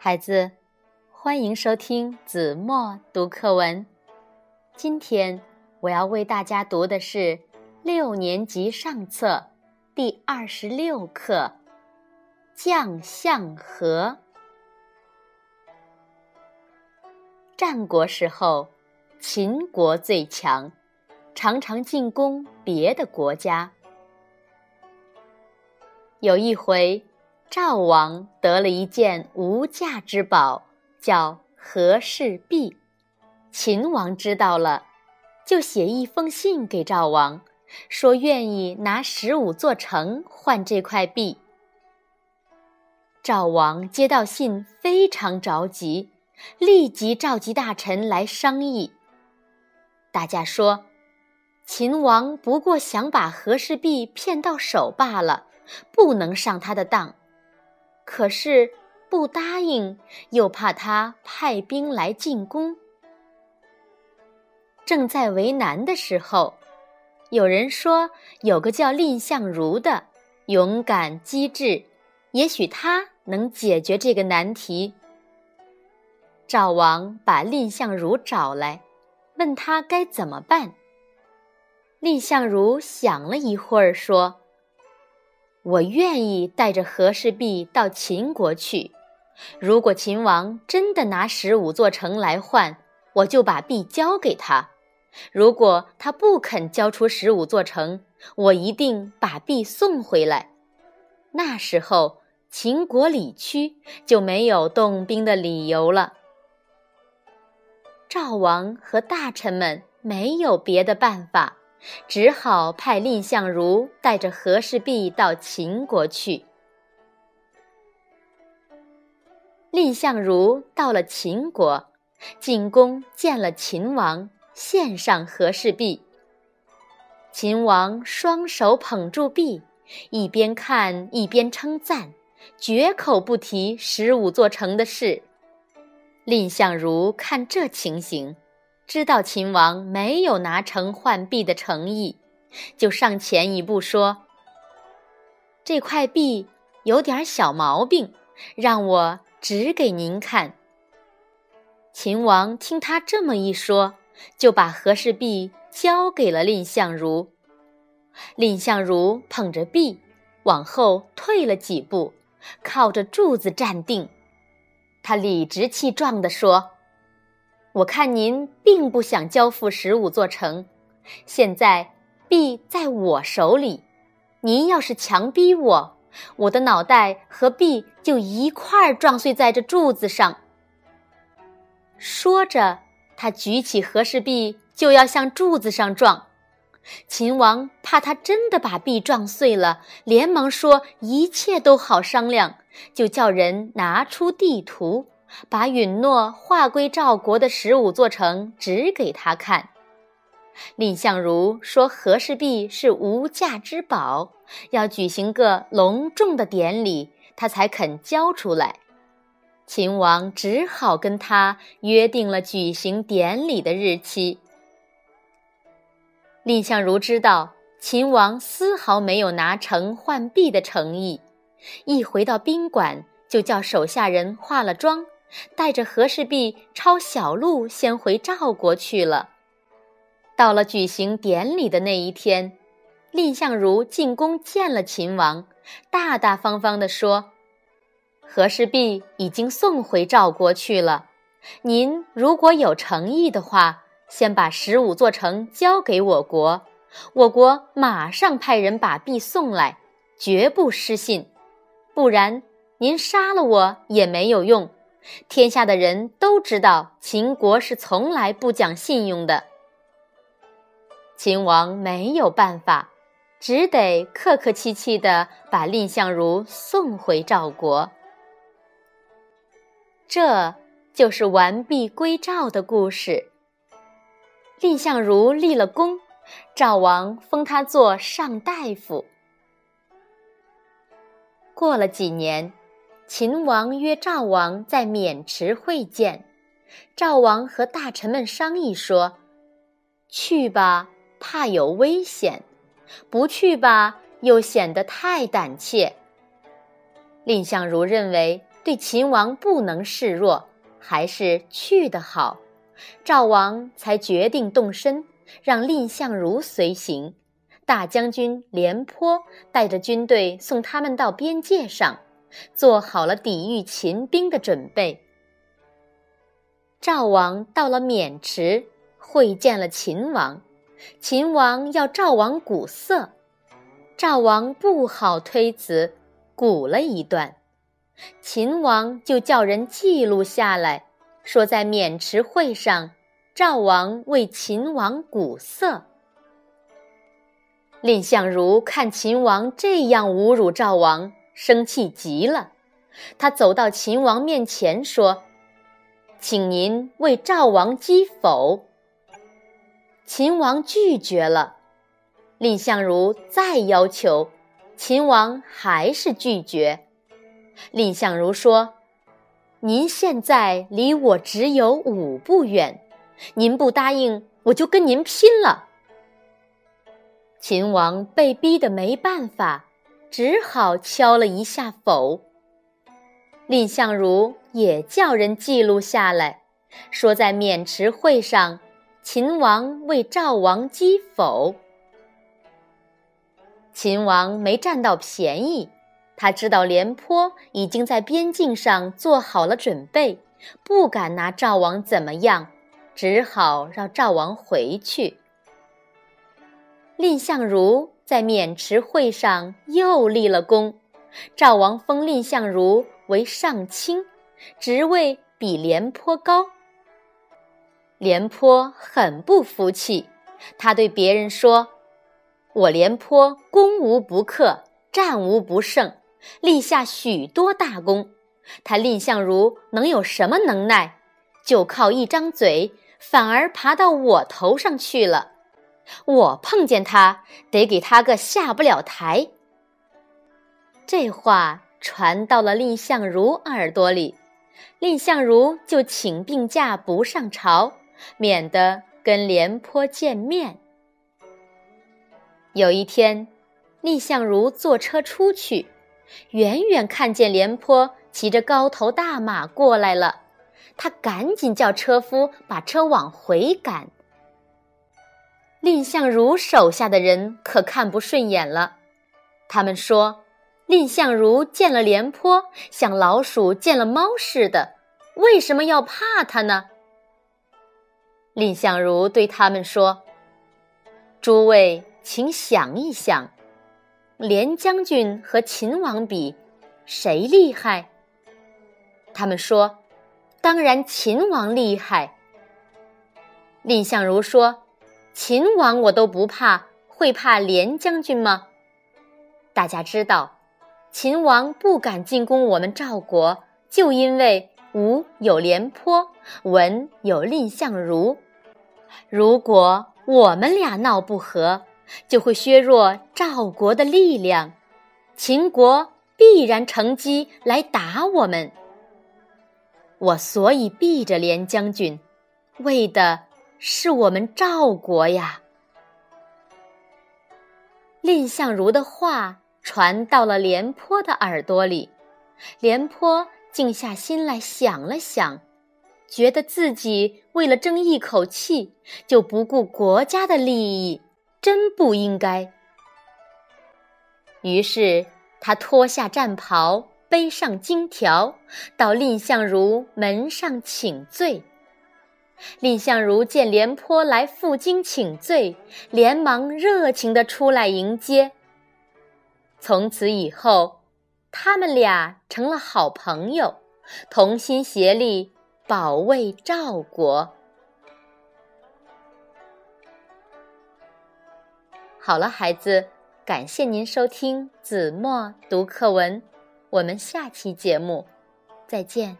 孩子，欢迎收听子墨读课文。今天我要为大家读的是六年级上册第二十六课《将相和》。战国时候，秦国最强，常常进攻别的国家。有一回。赵王得了一件无价之宝，叫和氏璧。秦王知道了，就写一封信给赵王，说愿意拿十五座城换这块璧。赵王接到信，非常着急，立即召集大臣来商议。大家说，秦王不过想把和氏璧骗到手罢了，不能上他的当。可是不答应，又怕他派兵来进攻。正在为难的时候，有人说有个叫蔺相如的，勇敢机智，也许他能解决这个难题。赵王把蔺相如找来，问他该怎么办。蔺相如想了一会儿，说。我愿意带着和氏璧到秦国去。如果秦王真的拿十五座城来换，我就把璧交给他；如果他不肯交出十五座城，我一定把璧送回来。那时候，秦国理屈，就没有动兵的理由了。赵王和大臣们没有别的办法。只好派蔺相如带着和氏璧到秦国去。蔺相如到了秦国，进宫见了秦王，献上和氏璧。秦王双手捧住璧，一边看一边称赞，绝口不提十五座城的事。蔺相如看这情形。知道秦王没有拿城换璧的诚意，就上前一步说：“这块璧有点小毛病，让我指给您看。”秦王听他这么一说，就把和氏璧交给了蔺相如。蔺相如捧着璧往后退了几步，靠着柱子站定，他理直气壮地说。我看您并不想交付十五座城，现在璧在我手里，您要是强逼我，我的脑袋和璧就一块儿撞碎在这柱子上。说着，他举起和氏璧就要向柱子上撞。秦王怕他真的把璧撞碎了，连忙说一切都好商量，就叫人拿出地图。把允诺划归赵国的十五座城指给他看，蔺相如说和氏璧是无价之宝，要举行个隆重的典礼，他才肯交出来。秦王只好跟他约定了举行典礼的日期。蔺相如知道秦王丝毫没有拿城换璧的诚意，一回到宾馆，就叫手下人化了妆。带着和氏璧抄小路，先回赵国去了。到了举行典礼的那一天，蔺相如进宫见了秦王，大大方方地说：“和氏璧已经送回赵国去了。您如果有诚意的话，先把十五座城交给我国，我国马上派人把璧送来，绝不失信。不然，您杀了我也没有用。”天下的人都知道秦国是从来不讲信用的。秦王没有办法，只得客客气气地把蔺相如送回赵国。这就是完璧归赵的故事。蔺相如立了功，赵王封他做上大夫。过了几年。秦王约赵王在渑池会见，赵王和大臣们商议说：“去吧，怕有危险；不去吧，又显得太胆怯。”蔺相如认为对秦王不能示弱，还是去的好。赵王才决定动身，让蔺相如随行。大将军廉颇带着军队送他们到边界上，做好了抵御秦兵的准备。赵王到了渑池，会见了秦王。秦王要赵王鼓瑟，赵王不好推辞，鼓了一段。秦王就叫人记录下来，说在渑池会上，赵王为秦王鼓瑟。蔺相如看秦王这样侮辱赵王，生气极了。他走到秦王面前说：“请您为赵王击否。”秦王拒绝了。蔺相如再要求，秦王还是拒绝。蔺相如说：“您现在离我只有五步远，您不答应，我就跟您拼了。”秦王被逼得没办法，只好敲了一下否。蔺相如也叫人记录下来，说在渑池会上，秦王为赵王击否。秦王没占到便宜，他知道廉颇已经在边境上做好了准备，不敢拿赵王怎么样，只好让赵王回去。蔺相如在渑池会上又立了功，赵王封蔺相如为上卿，职位比廉颇高。廉颇很不服气，他对别人说：“我廉颇攻无不克，战无不胜，立下许多大功。他蔺相如能有什么能耐？就靠一张嘴，反而爬到我头上去了。”我碰见他，得给他个下不了台。这话传到了蔺相如耳朵里，蔺相如就请病假不上朝，免得跟廉颇见面。有一天，蔺相如坐车出去，远远看见廉颇骑着高头大马过来了，他赶紧叫车夫把车往回赶。蔺相如手下的人可看不顺眼了，他们说：“蔺相如见了廉颇，像老鼠见了猫似的，为什么要怕他呢？”蔺相如对他们说：“诸位，请想一想，廉将军和秦王比，谁厉害？”他们说：“当然秦王厉害。”蔺相如说。秦王我都不怕，会怕廉将军吗？大家知道，秦王不敢进攻我们赵国，就因为吴有廉颇，文有蔺相如。如果我们俩闹不和，就会削弱赵国的力量，秦国必然乘机来打我们。我所以避着廉将军，为的。是我们赵国呀！蔺相如的话传到了廉颇的耳朵里，廉颇静下心来想了想，觉得自己为了争一口气就不顾国家的利益，真不应该。于是他脱下战袍，背上荆条，到蔺相如门上请罪。蔺相如见廉颇来负荆请罪，连忙热情地出来迎接。从此以后，他们俩成了好朋友，同心协力保卫赵国。好了，孩子，感谢您收听子墨读课文，我们下期节目再见。